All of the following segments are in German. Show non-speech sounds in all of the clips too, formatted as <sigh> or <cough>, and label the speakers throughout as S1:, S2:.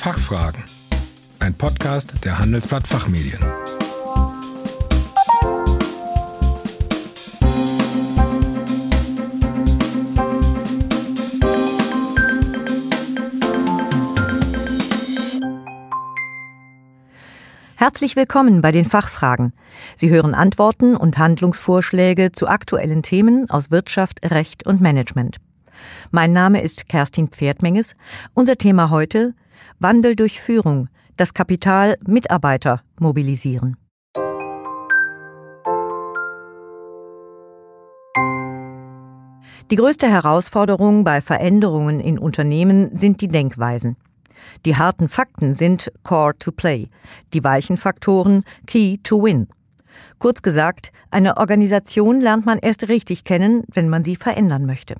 S1: Fachfragen. Ein Podcast der Handelsblatt Fachmedien.
S2: Herzlich willkommen bei den Fachfragen. Sie hören Antworten und Handlungsvorschläge zu aktuellen Themen aus Wirtschaft, Recht und Management. Mein Name ist Kerstin Pferdmenges. Unser Thema heute Wandel durch Führung, das Kapital Mitarbeiter mobilisieren. Die größte Herausforderung bei Veränderungen in Unternehmen sind die Denkweisen. Die harten Fakten sind Core to Play, die weichen Faktoren Key to Win. Kurz gesagt, eine Organisation lernt man erst richtig kennen, wenn man sie verändern möchte.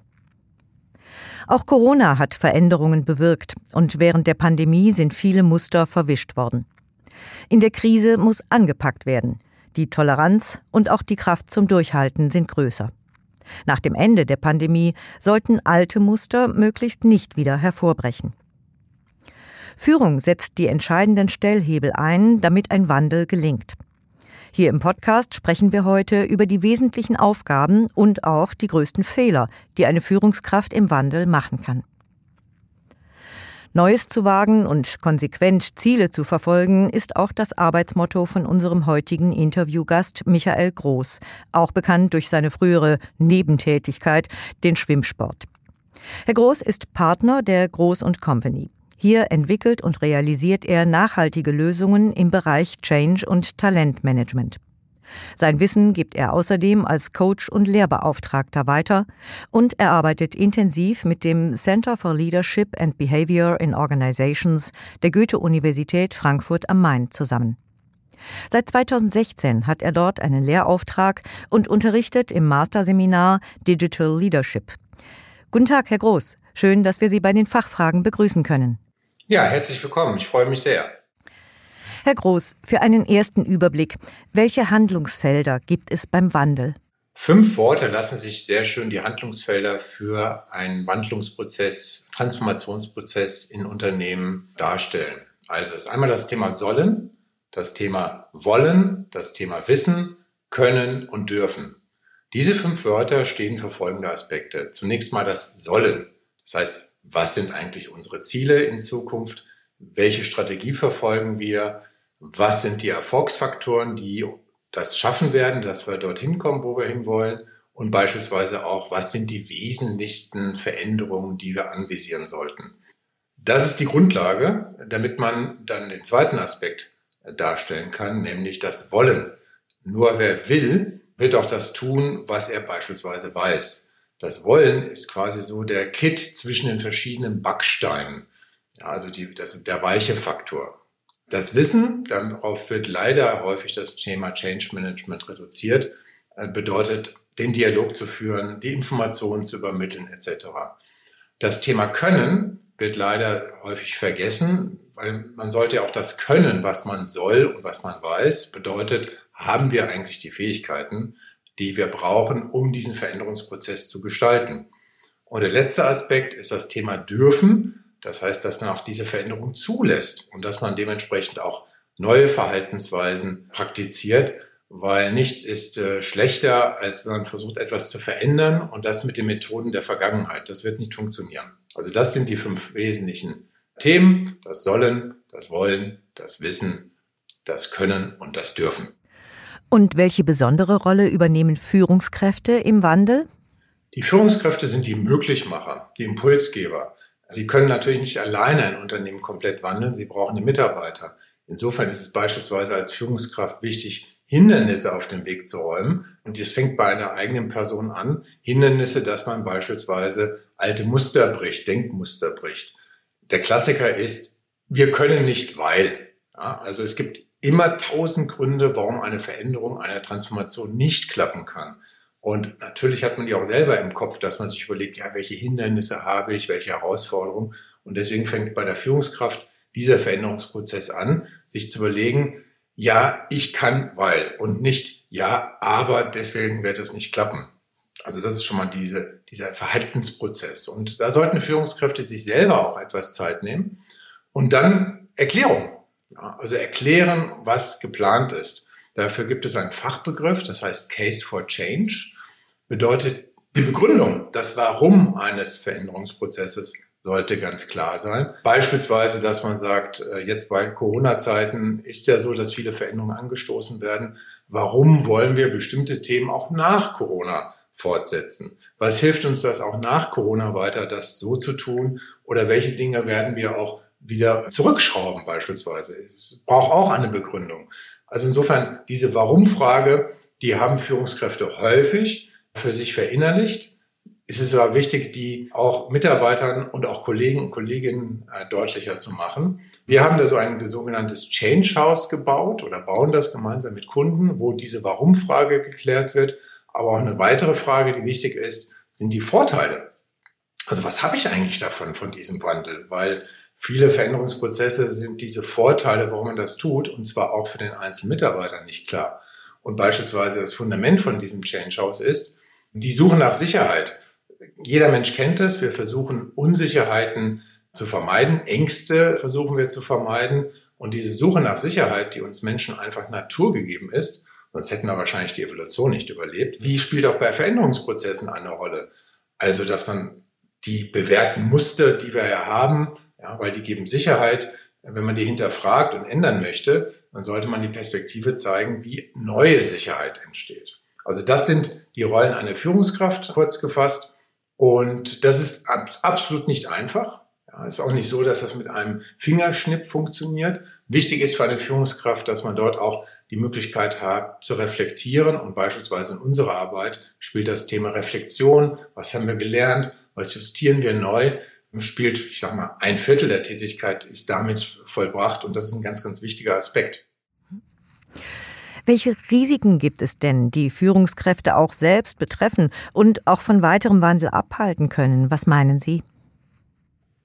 S2: Auch Corona hat Veränderungen bewirkt und während der Pandemie sind viele Muster verwischt worden. In der Krise muss angepackt werden. Die Toleranz und auch die Kraft zum Durchhalten sind größer. Nach dem Ende der Pandemie sollten alte Muster möglichst nicht wieder hervorbrechen. Führung setzt die entscheidenden Stellhebel ein, damit ein Wandel gelingt. Hier im Podcast sprechen wir heute über die wesentlichen Aufgaben und auch die größten Fehler, die eine Führungskraft im Wandel machen kann. Neues zu wagen und konsequent Ziele zu verfolgen, ist auch das Arbeitsmotto von unserem heutigen Interviewgast Michael Groß, auch bekannt durch seine frühere Nebentätigkeit, den Schwimmsport. Herr Groß ist Partner der Groß Company. Hier entwickelt und realisiert er nachhaltige Lösungen im Bereich Change und Talentmanagement. Sein Wissen gibt er außerdem als Coach und Lehrbeauftragter weiter und er arbeitet intensiv mit dem Center for Leadership and Behavior in Organizations der Goethe-Universität Frankfurt am Main zusammen. Seit 2016 hat er dort einen Lehrauftrag und unterrichtet im Masterseminar Digital Leadership. Guten Tag, Herr Groß. Schön, dass wir Sie bei den Fachfragen begrüßen können.
S3: Ja, herzlich willkommen. Ich freue mich sehr.
S2: Herr Groß, für einen ersten Überblick, welche Handlungsfelder gibt es beim Wandel?
S3: Fünf Worte lassen sich sehr schön die Handlungsfelder für einen Wandlungsprozess, Transformationsprozess in Unternehmen darstellen. Also ist einmal das Thema Sollen, das Thema Wollen, das Thema Wissen, Können und Dürfen. Diese fünf Wörter stehen für folgende Aspekte. Zunächst mal das Sollen. Das heißt, was sind eigentlich unsere Ziele in Zukunft, welche Strategie verfolgen wir, was sind die Erfolgsfaktoren, die das schaffen werden, dass wir dorthin kommen, wo wir hinwollen und beispielsweise auch, was sind die wesentlichsten Veränderungen, die wir anvisieren sollten. Das ist die Grundlage, damit man dann den zweiten Aspekt darstellen kann, nämlich das Wollen. Nur wer will, wird auch das tun, was er beispielsweise weiß. Das Wollen ist quasi so der Kit zwischen den verschiedenen Backsteinen. Ja, also die, das, der weiche Faktor. Das Wissen, darauf wird leider häufig das Thema Change Management reduziert, äh, bedeutet, den Dialog zu führen, die Informationen zu übermitteln etc. Das Thema Können wird leider häufig vergessen, weil man sollte ja auch das Können, was man soll und was man weiß, bedeutet, haben wir eigentlich die Fähigkeiten, die wir brauchen, um diesen Veränderungsprozess zu gestalten. Und der letzte Aspekt ist das Thema dürfen. Das heißt, dass man auch diese Veränderung zulässt und dass man dementsprechend auch neue Verhaltensweisen praktiziert, weil nichts ist äh, schlechter, als wenn man versucht, etwas zu verändern und das mit den Methoden der Vergangenheit. Das wird nicht funktionieren. Also das sind die fünf wesentlichen Themen. Das Sollen, das Wollen, das Wissen, das Können und das Dürfen.
S2: Und welche besondere Rolle übernehmen Führungskräfte im Wandel?
S3: Die Führungskräfte sind die Möglichmacher, die Impulsgeber. Sie können natürlich nicht alleine ein Unternehmen komplett wandeln, sie brauchen die Mitarbeiter. Insofern ist es beispielsweise als Führungskraft wichtig, Hindernisse auf den Weg zu räumen. Und das fängt bei einer eigenen Person an. Hindernisse, dass man beispielsweise alte Muster bricht, Denkmuster bricht. Der Klassiker ist, wir können nicht, weil. Ja, also es gibt immer tausend Gründe, warum eine Veränderung, eine Transformation nicht klappen kann. Und natürlich hat man die auch selber im Kopf, dass man sich überlegt, ja, welche Hindernisse habe ich, welche Herausforderungen. Und deswegen fängt bei der Führungskraft dieser Veränderungsprozess an, sich zu überlegen, ja, ich kann, weil und nicht, ja, aber deswegen wird es nicht klappen. Also das ist schon mal diese, dieser Verhaltensprozess. Und da sollten Führungskräfte sich selber auch etwas Zeit nehmen Und dann Erklärung. Ja, also erklären, was geplant ist. Dafür gibt es einen Fachbegriff, das heißt Case for Change. Bedeutet die Begründung, das Warum eines Veränderungsprozesses sollte ganz klar sein. Beispielsweise, dass man sagt, äh, jetzt bei Corona-Zeiten ist ja so, dass viele Veränderungen angestoßen werden. Warum wollen wir bestimmte Themen auch nach Corona fortsetzen? Was hilft uns das auch nach Corona weiter, das so zu tun? Oder welche Dinge werden wir auch wieder zurückschrauben beispielsweise? Es braucht auch eine Begründung. Also insofern, diese Warum-Frage, die haben Führungskräfte häufig für sich verinnerlicht. Es ist aber wichtig, die auch Mitarbeitern und auch Kollegen und Kolleginnen äh, deutlicher zu machen. Wir haben da so ein sogenanntes Change House gebaut oder bauen das gemeinsam mit Kunden, wo diese Warum-Frage geklärt wird aber auch eine weitere Frage, die wichtig ist, sind die Vorteile. Also was habe ich eigentlich davon, von diesem Wandel? Weil viele Veränderungsprozesse sind diese Vorteile, warum man das tut, und zwar auch für den einzelnen Mitarbeiter nicht klar. Und beispielsweise das Fundament von diesem Change House ist, die Suche nach Sicherheit. Jeder Mensch kennt es. Wir versuchen Unsicherheiten zu vermeiden. Ängste versuchen wir zu vermeiden. Und diese Suche nach Sicherheit, die uns Menschen einfach naturgegeben ist, Sonst hätten wir wahrscheinlich die Evolution nicht überlebt. Die spielt auch bei Veränderungsprozessen eine Rolle. Also, dass man die bewährten Muster, die wir ja haben, ja, weil die geben Sicherheit, wenn man die hinterfragt und ändern möchte, dann sollte man die Perspektive zeigen, wie neue Sicherheit entsteht. Also das sind die Rollen einer Führungskraft, kurz gefasst. Und das ist absolut nicht einfach. Ja, ist auch nicht so, dass das mit einem Fingerschnipp funktioniert. Wichtig ist für eine Führungskraft, dass man dort auch die Möglichkeit hat zu reflektieren und beispielsweise in unserer Arbeit spielt das Thema Reflexion, was haben wir gelernt, was justieren wir neu, spielt, ich sag mal, ein Viertel der Tätigkeit ist damit vollbracht und das ist ein ganz, ganz wichtiger Aspekt.
S2: Welche Risiken gibt es denn, die Führungskräfte auch selbst betreffen und auch von weiterem Wandel abhalten können? Was meinen Sie?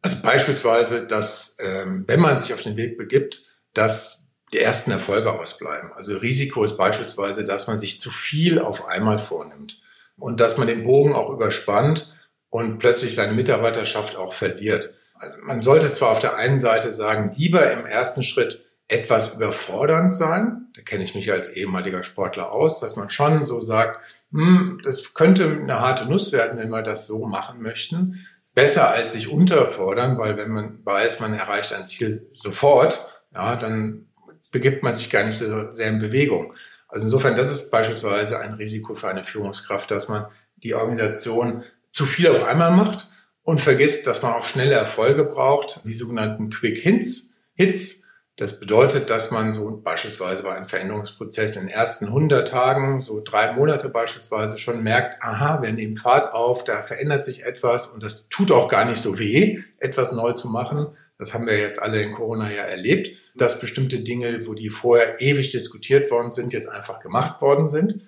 S3: Also beispielsweise, dass ähm, wenn man sich auf den Weg begibt, dass die ersten Erfolge ausbleiben. Also Risiko ist beispielsweise, dass man sich zu viel auf einmal vornimmt und dass man den Bogen auch überspannt und plötzlich seine Mitarbeiterschaft auch verliert. Also man sollte zwar auf der einen Seite sagen, lieber im ersten Schritt etwas überfordernd sein. Da kenne ich mich als ehemaliger Sportler aus, dass man schon so sagt, hm, das könnte eine harte Nuss werden, wenn wir das so machen möchten. Besser als sich unterfordern, weil wenn man weiß, man erreicht ein Ziel sofort, ja, dann begibt man sich gar nicht so sehr in Bewegung. Also insofern, das ist beispielsweise ein Risiko für eine Führungskraft, dass man die Organisation zu viel auf einmal macht und vergisst, dass man auch schnelle Erfolge braucht, die sogenannten Quick Hits. Hits, das bedeutet, dass man so beispielsweise bei einem Veränderungsprozess in den ersten 100 Tagen, so drei Monate beispielsweise, schon merkt, aha, wir nehmen Fahrt auf, da verändert sich etwas und das tut auch gar nicht so weh, etwas neu zu machen. Das haben wir jetzt alle in Corona ja erlebt, dass bestimmte Dinge, wo die vorher ewig diskutiert worden sind, jetzt einfach gemacht worden sind.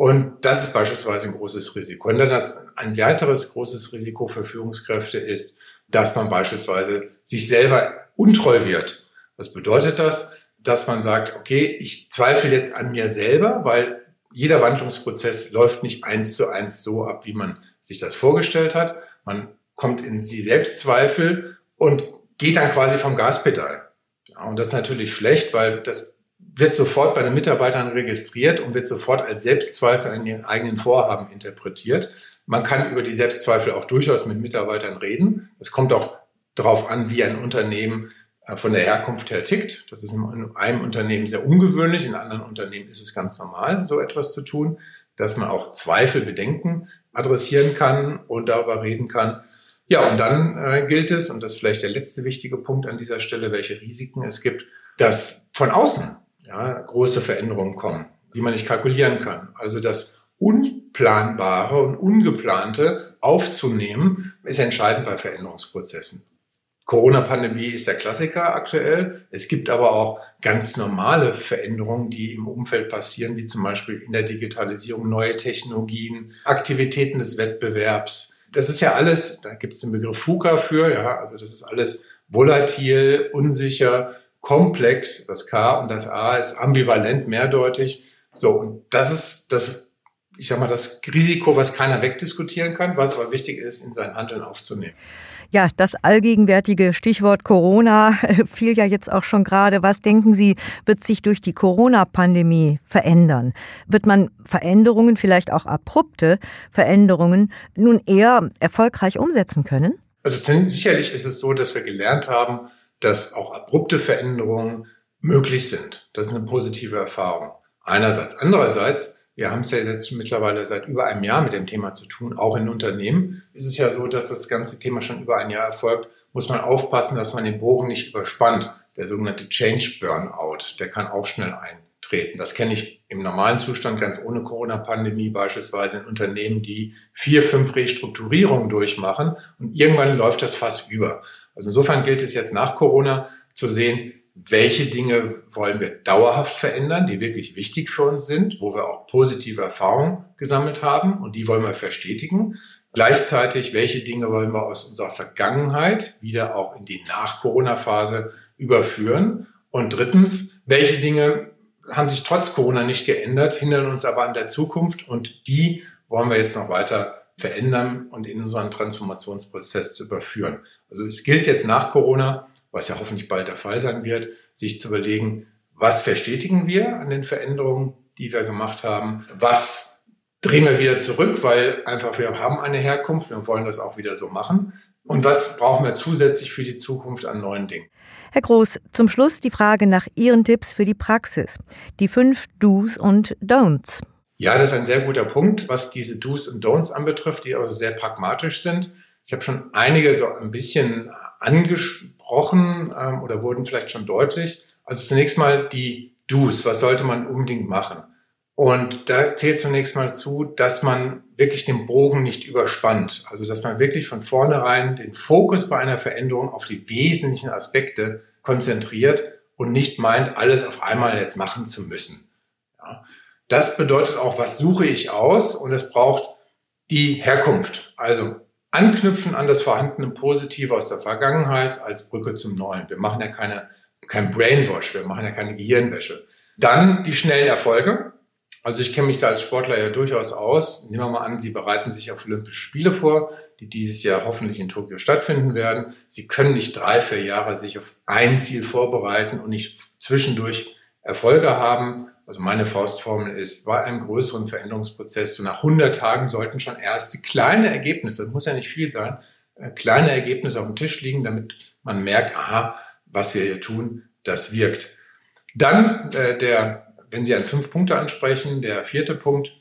S3: Und das ist beispielsweise ein großes Risiko. Und dann das, ein weiteres großes Risiko für Führungskräfte ist, dass man beispielsweise sich selber untreu wird. Was bedeutet das? Dass man sagt, okay, ich zweifle jetzt an mir selber, weil jeder Wandlungsprozess läuft nicht eins zu eins so ab, wie man sich das vorgestellt hat. Man kommt in die Selbstzweifel und geht dann quasi vom Gaspedal. Ja, und das ist natürlich schlecht, weil das wird sofort bei den Mitarbeitern registriert und wird sofort als Selbstzweifel an ihren eigenen Vorhaben interpretiert. Man kann über die Selbstzweifel auch durchaus mit Mitarbeitern reden. Es kommt auch darauf an, wie ein Unternehmen äh, von der Herkunft her tickt. Das ist in einem Unternehmen sehr ungewöhnlich, in anderen Unternehmen ist es ganz normal, so etwas zu tun, dass man auch Zweifel, Bedenken adressieren kann und darüber reden kann. Ja, und dann äh, gilt es, und das ist vielleicht der letzte wichtige Punkt an dieser Stelle, welche Risiken es gibt, dass von außen ja, große Veränderungen kommen, die man nicht kalkulieren kann. Also das Unplanbare und Ungeplante aufzunehmen, ist entscheidend bei Veränderungsprozessen. Corona-Pandemie ist der Klassiker aktuell. Es gibt aber auch ganz normale Veränderungen, die im Umfeld passieren, wie zum Beispiel in der Digitalisierung neue Technologien, Aktivitäten des Wettbewerbs, das ist ja alles, da gibt es den Begriff FUKA für, ja, also das ist alles volatil, unsicher, komplex. Das K und das A ist ambivalent, mehrdeutig. So, und das ist das ich sag mal, das Risiko, was keiner wegdiskutieren kann, was aber wichtig ist, in sein Handeln aufzunehmen.
S2: Ja, das allgegenwärtige Stichwort Corona fiel ja jetzt auch schon gerade. Was denken Sie, wird sich durch die Corona-Pandemie verändern? Wird man Veränderungen, vielleicht auch abrupte Veränderungen, nun eher erfolgreich umsetzen können?
S3: Also sicherlich ist es so, dass wir gelernt haben, dass auch abrupte Veränderungen möglich sind. Das ist eine positive Erfahrung. Einerseits. Andererseits wir haben es ja jetzt mittlerweile seit über einem Jahr mit dem Thema zu tun. Auch in Unternehmen ist es ja so, dass das ganze Thema schon über ein Jahr erfolgt. Muss man aufpassen, dass man den Bogen nicht überspannt. Der sogenannte Change Burnout, der kann auch schnell eintreten. Das kenne ich im normalen Zustand ganz ohne Corona-Pandemie beispielsweise in Unternehmen, die vier, fünf Restrukturierungen durchmachen und irgendwann läuft das fast über. Also insofern gilt es jetzt nach Corona zu sehen, welche Dinge wollen wir dauerhaft verändern, die wirklich wichtig für uns sind, wo wir auch positive Erfahrungen gesammelt haben und die wollen wir verstetigen. Gleichzeitig, welche Dinge wollen wir aus unserer Vergangenheit wieder auch in die Nach-Corona-Phase überführen? Und drittens, welche Dinge haben sich trotz Corona nicht geändert, hindern uns aber an der Zukunft und die wollen wir jetzt noch weiter verändern und in unseren Transformationsprozess zu überführen. Also es gilt jetzt nach Corona, was ja hoffentlich bald der Fall sein wird, sich zu überlegen, was verstetigen wir an den Veränderungen, die wir gemacht haben, was drehen wir wieder zurück, weil einfach wir haben eine Herkunft, wir wollen das auch wieder so machen und was brauchen wir zusätzlich für die Zukunft an neuen Dingen.
S2: Herr Groß, zum Schluss die Frage nach Ihren Tipps für die Praxis. Die fünf Do's und Don'ts.
S3: Ja, das ist ein sehr guter Punkt, was diese Do's und Don'ts anbetrifft, die also sehr pragmatisch sind. Ich habe schon einige so ein bisschen angesprochen gesprochen ähm, oder wurden vielleicht schon deutlich. Also zunächst mal die Do's. Was sollte man unbedingt machen? Und da zählt zunächst mal zu, dass man wirklich den Bogen nicht überspannt. Also dass man wirklich von vornherein den Fokus bei einer Veränderung auf die wesentlichen Aspekte konzentriert und nicht meint, alles auf einmal jetzt machen zu müssen. Ja. Das bedeutet auch, was suche ich aus? Und es braucht die Herkunft. Also anknüpfen an das vorhandene Positive aus der Vergangenheit als Brücke zum Neuen. Wir machen ja keine, kein Brainwash, wir machen ja keine Gehirnwäsche. Dann die schnellen Erfolge. Also ich kenne mich da als Sportler ja durchaus aus. Nehmen wir mal an, Sie bereiten sich auf Olympische Spiele vor, die dieses Jahr hoffentlich in Tokio stattfinden werden. Sie können nicht drei, vier Jahre sich auf ein Ziel vorbereiten und nicht zwischendurch Erfolge haben. Also meine Faustformel ist, bei einem größeren Veränderungsprozess, so nach 100 Tagen sollten schon erste kleine Ergebnisse, das muss ja nicht viel sein, äh, kleine Ergebnisse auf dem Tisch liegen, damit man merkt, aha, was wir hier tun, das wirkt. Dann äh, der, wenn Sie an fünf Punkte ansprechen, der vierte Punkt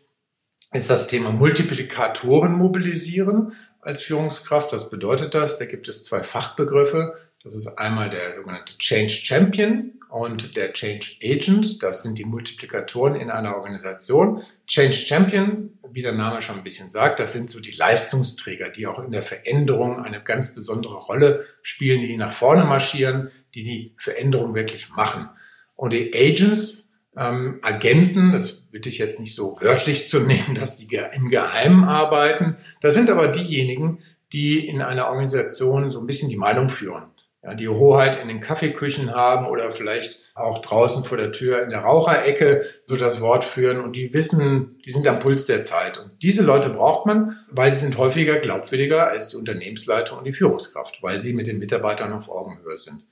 S3: ist das Thema Multiplikatoren mobilisieren als Führungskraft. Was bedeutet das? Da gibt es zwei Fachbegriffe. Das ist einmal der sogenannte Change Champion und der Change Agent. Das sind die Multiplikatoren in einer Organisation. Change Champion, wie der Name schon ein bisschen sagt, das sind so die Leistungsträger, die auch in der Veränderung eine ganz besondere Rolle spielen, die nach vorne marschieren, die die Veränderung wirklich machen. Und die Agents, ähm, Agenten, das bitte ich jetzt nicht so wörtlich zu nehmen, <laughs> dass die im Geheimen arbeiten. Das sind aber diejenigen, die in einer Organisation so ein bisschen die Meinung führen ja, die Hoheit in den Kaffeeküchen haben oder vielleicht auch draußen vor der Tür in der Raucherecke so das Wort führen und die wissen, die sind am Puls der Zeit. Und diese Leute braucht man, weil sie sind häufiger glaubwürdiger als die Unternehmensleitung und die Führungskraft, weil sie mit den Mitarbeitern auf Augenhöhe sind.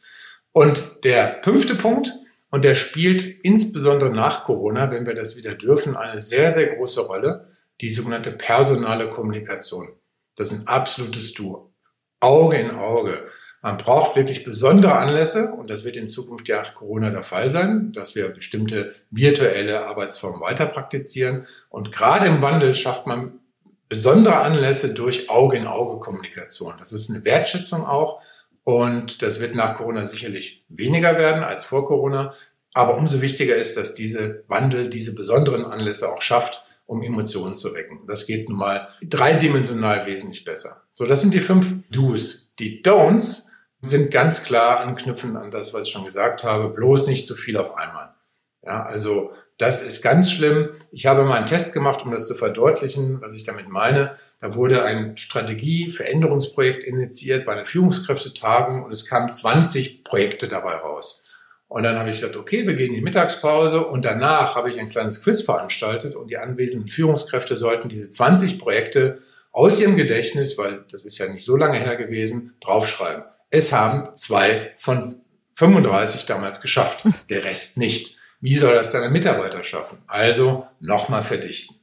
S3: Und der fünfte Punkt, und der spielt insbesondere nach Corona, wenn wir das wieder dürfen, eine sehr, sehr große Rolle, die sogenannte personale Kommunikation. Das ist ein absolutes Du. Auge in Auge. Man braucht wirklich besondere Anlässe und das wird in Zukunft ja nach Corona der Fall sein, dass wir bestimmte virtuelle Arbeitsformen weiter praktizieren. Und gerade im Wandel schafft man besondere Anlässe durch Auge-in-Auge-Kommunikation. Das ist eine Wertschätzung auch und das wird nach Corona sicherlich weniger werden als vor Corona. Aber umso wichtiger ist, dass diese Wandel diese besonderen Anlässe auch schafft, um Emotionen zu wecken. Das geht nun mal dreidimensional wesentlich besser. So, das sind die fünf Do's. Die Don'ts sind ganz klar anknüpfen an das, was ich schon gesagt habe, bloß nicht zu viel auf einmal. Ja, also das ist ganz schlimm. Ich habe mal einen Test gemacht, um das zu verdeutlichen, was ich damit meine. Da wurde ein Strategie-Veränderungsprojekt initiiert bei einer Führungskräftetagung und es kamen 20 Projekte dabei raus. Und dann habe ich gesagt, okay, wir gehen in die Mittagspause und danach habe ich ein kleines Quiz veranstaltet und die anwesenden Führungskräfte sollten diese 20 Projekte aus ihrem Gedächtnis, weil das ist ja nicht so lange her gewesen, draufschreiben. Es haben zwei von 35 damals geschafft, <laughs> der Rest nicht. Wie soll das deine Mitarbeiter schaffen? Also nochmal verdichten.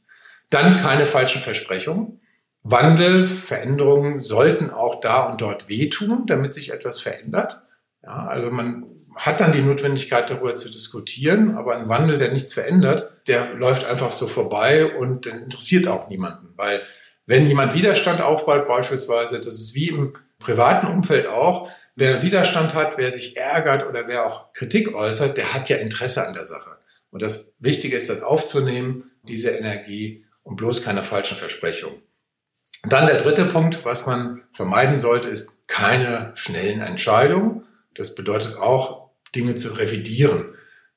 S3: Dann keine falschen Versprechungen. Wandel, Veränderungen sollten auch da und dort wehtun, damit sich etwas verändert. Ja, also man hat dann die Notwendigkeit, darüber zu diskutieren, aber ein Wandel, der nichts verändert, der läuft einfach so vorbei und interessiert auch niemanden. Weil wenn jemand Widerstand aufbaut, beispielsweise, das ist wie im privaten Umfeld auch, wer Widerstand hat, wer sich ärgert oder wer auch Kritik äußert, der hat ja Interesse an der Sache. Und das Wichtige ist, das aufzunehmen, diese Energie und bloß keine falschen Versprechungen. Dann der dritte Punkt, was man vermeiden sollte, ist keine schnellen Entscheidungen. Das bedeutet auch, Dinge zu revidieren.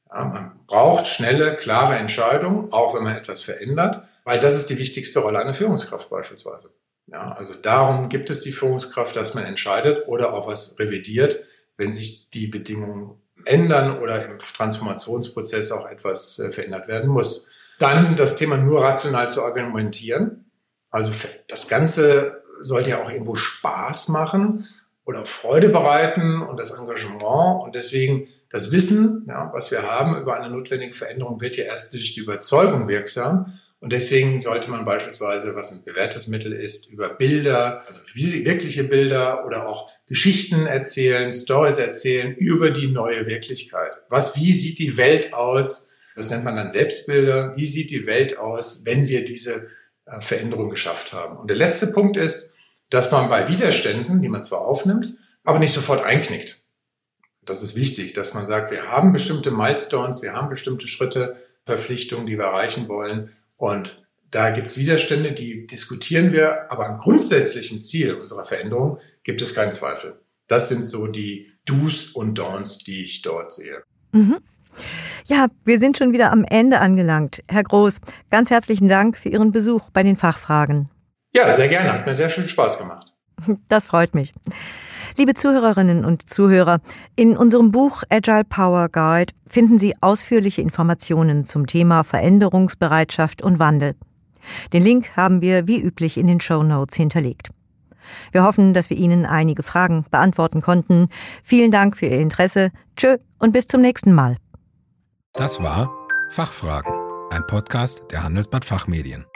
S3: Ja, man braucht schnelle, klare Entscheidungen, auch wenn man etwas verändert, weil das ist die wichtigste Rolle einer Führungskraft beispielsweise. Ja, also darum gibt es die Führungskraft, dass man entscheidet oder auch was revidiert, wenn sich die Bedingungen ändern oder im Transformationsprozess auch etwas äh, verändert werden muss. Dann das Thema nur rational zu argumentieren. Also das Ganze sollte ja auch irgendwo Spaß machen oder Freude bereiten und das Engagement. Und deswegen das Wissen, ja, was wir haben über eine notwendige Veränderung, wird ja erst durch die Überzeugung wirksam. Und deswegen sollte man beispielsweise, was ein bewährtes Mittel ist, über Bilder, also wirkliche Bilder oder auch Geschichten erzählen, Stories erzählen über die neue Wirklichkeit. Was, wie sieht die Welt aus? Das nennt man dann Selbstbilder. Wie sieht die Welt aus, wenn wir diese Veränderung geschafft haben? Und der letzte Punkt ist, dass man bei Widerständen, die man zwar aufnimmt, aber nicht sofort einknickt. Das ist wichtig, dass man sagt, wir haben bestimmte Milestones, wir haben bestimmte Schritte, Verpflichtungen, die wir erreichen wollen und da gibt es Widerstände, die diskutieren wir, aber am grundsätzlichen Ziel unserer Veränderung gibt es keinen Zweifel. Das sind so die Do's und Don'ts, die ich dort sehe.
S2: Mhm. Ja, wir sind schon wieder am Ende angelangt. Herr Groß, ganz herzlichen Dank für Ihren Besuch bei den Fachfragen.
S3: Ja, sehr gerne. Hat mir sehr viel Spaß gemacht. <laughs>
S2: Das freut mich. Liebe Zuhörerinnen und Zuhörer, in unserem Buch Agile Power Guide finden Sie ausführliche Informationen zum Thema Veränderungsbereitschaft und Wandel. Den Link haben wir wie üblich in den Show Notes hinterlegt. Wir hoffen, dass wir Ihnen einige Fragen beantworten konnten. Vielen Dank für Ihr Interesse. Tschö und bis zum nächsten Mal.
S1: Das war Fachfragen, ein Podcast der Handelsblatt Fachmedien.